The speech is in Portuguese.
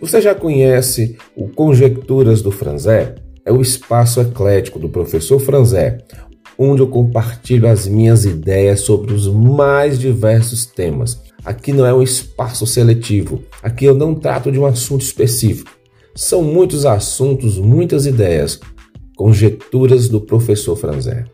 Você já conhece o Conjecturas do Franzé? É o espaço eclético do professor Franzé, onde eu compartilho as minhas ideias sobre os mais diversos temas. Aqui não é um espaço seletivo, aqui eu não trato de um assunto específico. São muitos assuntos, muitas ideias. Conjecturas do professor Franzé.